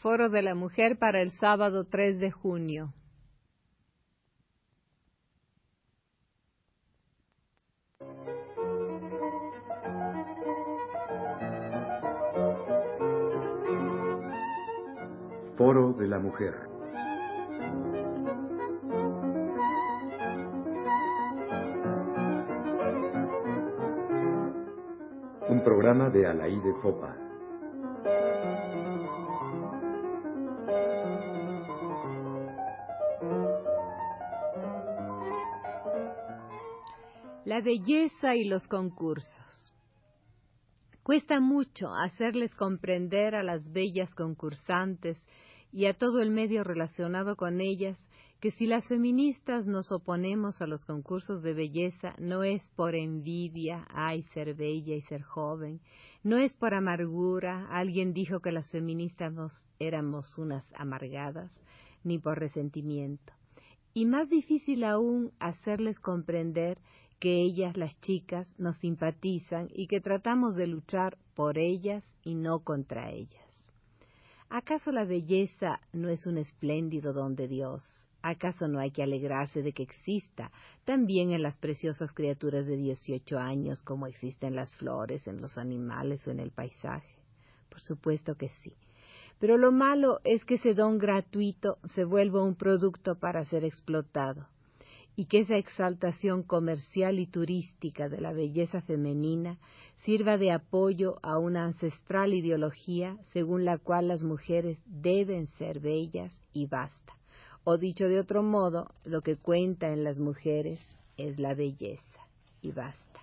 Foro de la Mujer para el sábado 3 de junio. Foro de la Mujer. Un programa de Alaí Fopa. La belleza y los concursos. Cuesta mucho hacerles comprender a las bellas concursantes y a todo el medio relacionado con ellas que si las feministas nos oponemos a los concursos de belleza no es por envidia, ay, ser bella y ser joven, no es por amargura, alguien dijo que las feministas nos éramos unas amargadas, ni por resentimiento. Y más difícil aún hacerles comprender que ellas, las chicas, nos simpatizan y que tratamos de luchar por ellas y no contra ellas. ¿Acaso la belleza no es un espléndido don de Dios? ¿Acaso no hay que alegrarse de que exista también en las preciosas criaturas de dieciocho años como existen las flores, en los animales o en el paisaje? Por supuesto que sí. Pero lo malo es que ese don gratuito se vuelva un producto para ser explotado y que esa exaltación comercial y turística de la belleza femenina sirva de apoyo a una ancestral ideología según la cual las mujeres deben ser bellas y basta. O dicho de otro modo, lo que cuenta en las mujeres es la belleza y basta.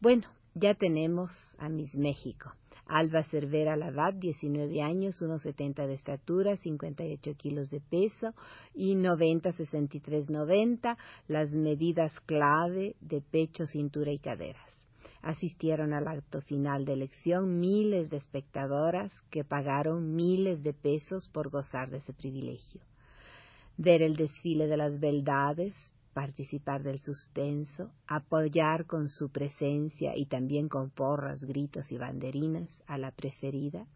Bueno, ya tenemos a Miss México. Alba Cervera Lavat, 19 años, 1,70 de estatura, 58 kilos de peso y 90, 63, 90, las medidas clave de pecho, cintura y caderas. Asistieron al acto final de elección miles de espectadoras que pagaron miles de pesos por gozar de ese privilegio. Ver el desfile de las beldades, participar del suspenso, apoyar con su presencia y también con porras, gritos y banderinas a la preferida,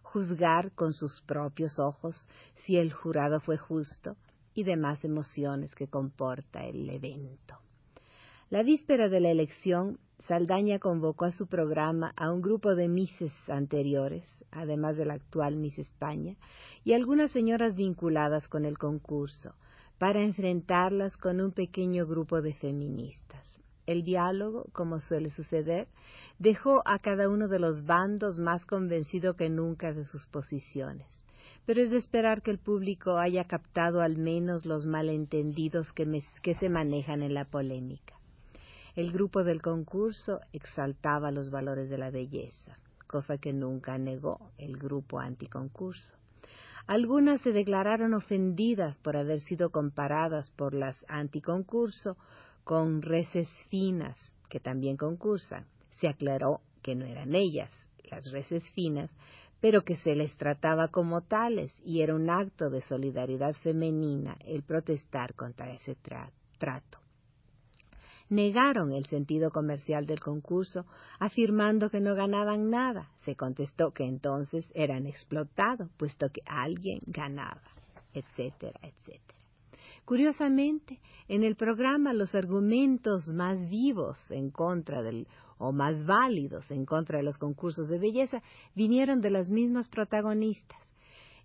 juzgar con sus propios ojos si el jurado fue justo y demás emociones que comporta el evento. La víspera de la elección, Saldaña convocó a su programa a un grupo de mises anteriores, además de la actual Miss España, y algunas señoras vinculadas con el concurso, para enfrentarlas con un pequeño grupo de feministas. El diálogo, como suele suceder, dejó a cada uno de los bandos más convencido que nunca de sus posiciones. Pero es de esperar que el público haya captado al menos los malentendidos que, que se manejan en la polémica. El grupo del concurso exaltaba los valores de la belleza, cosa que nunca negó el grupo anticoncurso. Algunas se declararon ofendidas por haber sido comparadas por las anticoncurso con reces finas, que también concursan. Se aclaró que no eran ellas, las reces finas, pero que se les trataba como tales y era un acto de solidaridad femenina el protestar contra ese trato negaron el sentido comercial del concurso, afirmando que no ganaban nada. Se contestó que entonces eran explotados, puesto que alguien ganaba, etcétera, etcétera. Curiosamente, en el programa los argumentos más vivos en contra del o más válidos en contra de los concursos de belleza vinieron de las mismas protagonistas.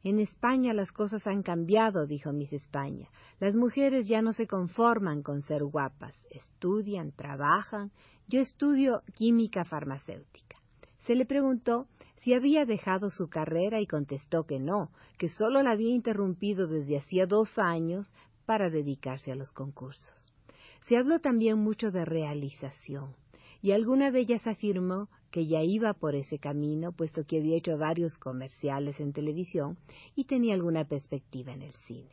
En España las cosas han cambiado, dijo Miss España. Las mujeres ya no se conforman con ser guapas, estudian, trabajan. Yo estudio química farmacéutica. Se le preguntó si había dejado su carrera y contestó que no, que solo la había interrumpido desde hacía dos años para dedicarse a los concursos. Se habló también mucho de realización, y alguna de ellas afirmó que ya iba por ese camino, puesto que había hecho varios comerciales en televisión y tenía alguna perspectiva en el cine.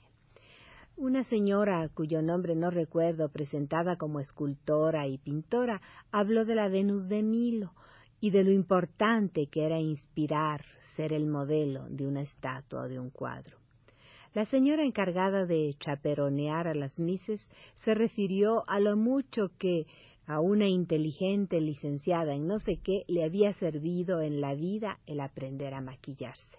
Una señora cuyo nombre no recuerdo, presentada como escultora y pintora, habló de la Venus de Milo y de lo importante que era inspirar, ser el modelo de una estatua o de un cuadro. La señora encargada de chaperonear a las mises se refirió a lo mucho que a una inteligente licenciada en no sé qué le había servido en la vida el aprender a maquillarse.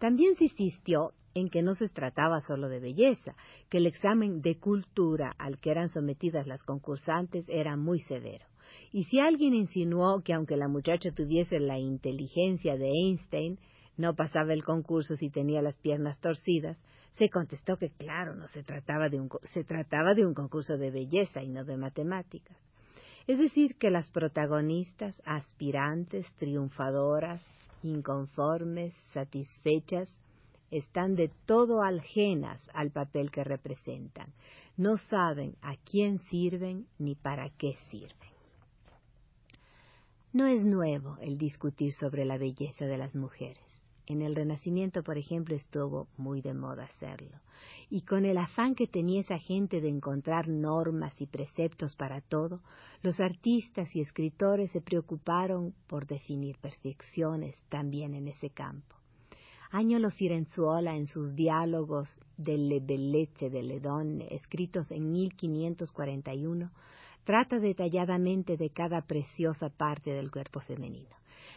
También se insistió en que no se trataba solo de belleza, que el examen de cultura al que eran sometidas las concursantes era muy severo. Y si alguien insinuó que aunque la muchacha tuviese la inteligencia de Einstein, no pasaba el concurso si tenía las piernas torcidas, se contestó que claro, no se trataba de un se trataba de un concurso de belleza y no de matemáticas. Es decir, que las protagonistas, aspirantes, triunfadoras, inconformes, satisfechas, están de todo ajenas al papel que representan. No saben a quién sirven ni para qué sirven. No es nuevo el discutir sobre la belleza de las mujeres. En el Renacimiento, por ejemplo, estuvo muy de moda hacerlo. Y con el afán que tenía esa gente de encontrar normas y preceptos para todo, los artistas y escritores se preocuparon por definir perfecciones también en ese campo. Agnolo Firenzuola en sus diálogos de Le Bellezze delle Donne, escritos en 1541, trata detalladamente de cada preciosa parte del cuerpo femenino,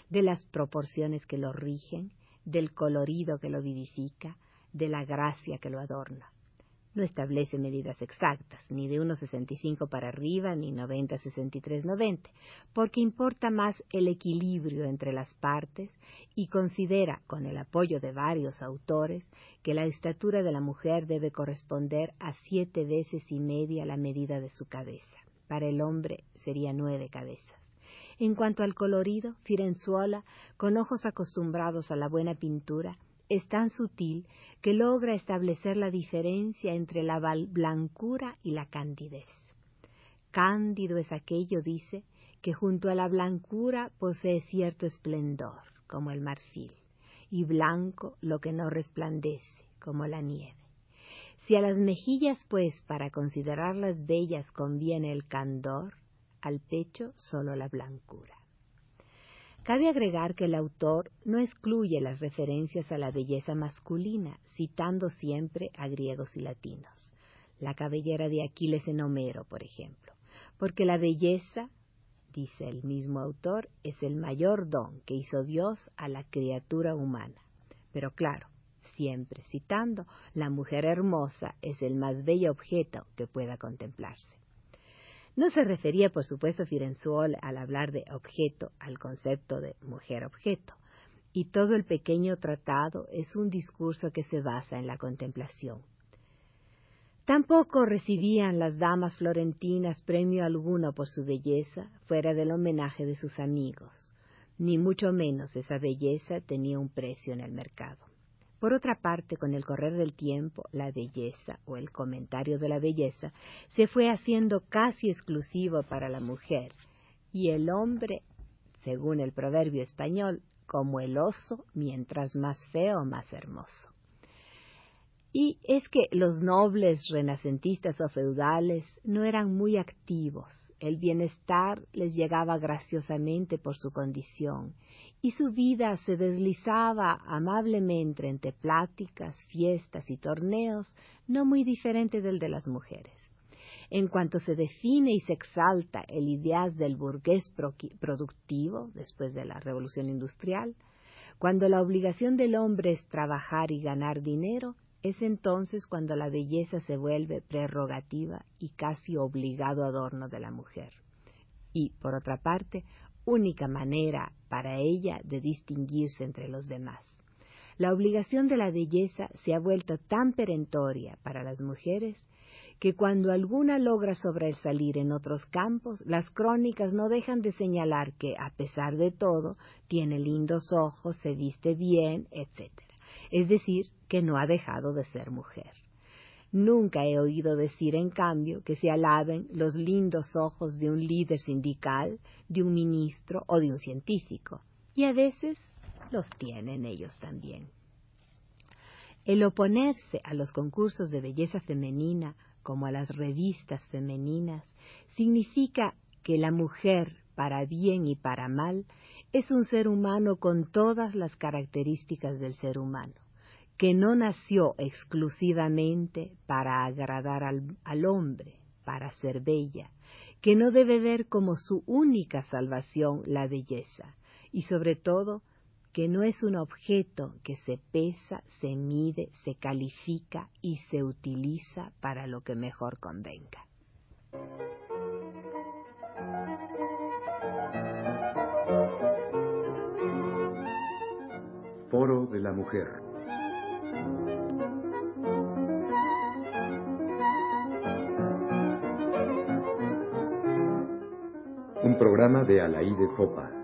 de las proporciones que lo rigen, del colorido que lo vivifica, de la gracia que lo adorna. No establece medidas exactas, ni de 1,65 para arriba, ni 90-63-90, porque importa más el equilibrio entre las partes y considera, con el apoyo de varios autores, que la estatura de la mujer debe corresponder a siete veces y media la medida de su cabeza. Para el hombre sería nueve cabezas. En cuanto al colorido, Firenzuola, con ojos acostumbrados a la buena pintura, es tan sutil que logra establecer la diferencia entre la blancura y la candidez. Cándido es aquello, dice, que junto a la blancura posee cierto esplendor, como el marfil, y blanco lo que no resplandece, como la nieve. Si a las mejillas, pues, para considerarlas bellas conviene el candor, al pecho solo la blancura. Cabe agregar que el autor no excluye las referencias a la belleza masculina, citando siempre a griegos y latinos. La cabellera de Aquiles en Homero, por ejemplo, porque la belleza, dice el mismo autor, es el mayor don que hizo Dios a la criatura humana. Pero claro, siempre citando, la mujer hermosa es el más bello objeto que pueda contemplarse. No se refería, por supuesto, Firenzuol al hablar de objeto al concepto de mujer-objeto, y todo el pequeño tratado es un discurso que se basa en la contemplación. Tampoco recibían las damas florentinas premio alguno por su belleza fuera del homenaje de sus amigos, ni mucho menos esa belleza tenía un precio en el mercado. Por otra parte, con el correr del tiempo, la belleza o el comentario de la belleza se fue haciendo casi exclusivo para la mujer y el hombre, según el proverbio español, como el oso, mientras más feo, más hermoso. Y es que los nobles renacentistas o feudales no eran muy activos, el bienestar les llegaba graciosamente por su condición, y su vida se deslizaba amablemente entre pláticas, fiestas y torneos, no muy diferente del de las mujeres. En cuanto se define y se exalta el ideal del burgués productivo después de la revolución industrial, cuando la obligación del hombre es trabajar y ganar dinero, es entonces cuando la belleza se vuelve prerrogativa y casi obligado adorno de la mujer. Y, por otra parte, única manera para ella de distinguirse entre los demás. La obligación de la belleza se ha vuelto tan perentoria para las mujeres que cuando alguna logra sobresalir en otros campos, las crónicas no dejan de señalar que, a pesar de todo, tiene lindos ojos, se viste bien, etc. Es decir, que no ha dejado de ser mujer. Nunca he oído decir, en cambio, que se alaben los lindos ojos de un líder sindical, de un ministro o de un científico. Y a veces los tienen ellos también. El oponerse a los concursos de belleza femenina como a las revistas femeninas significa que la mujer, para bien y para mal, es un ser humano con todas las características del ser humano que no nació exclusivamente para agradar al, hombre, para ser bella, que no debe ver como su única salvación la belleza, y sobre todo que no es un objeto que se pesa, se mide, se califica y se utiliza para lo que mejor convenga. De la Mujer. Un programa de Alaí de Fopa.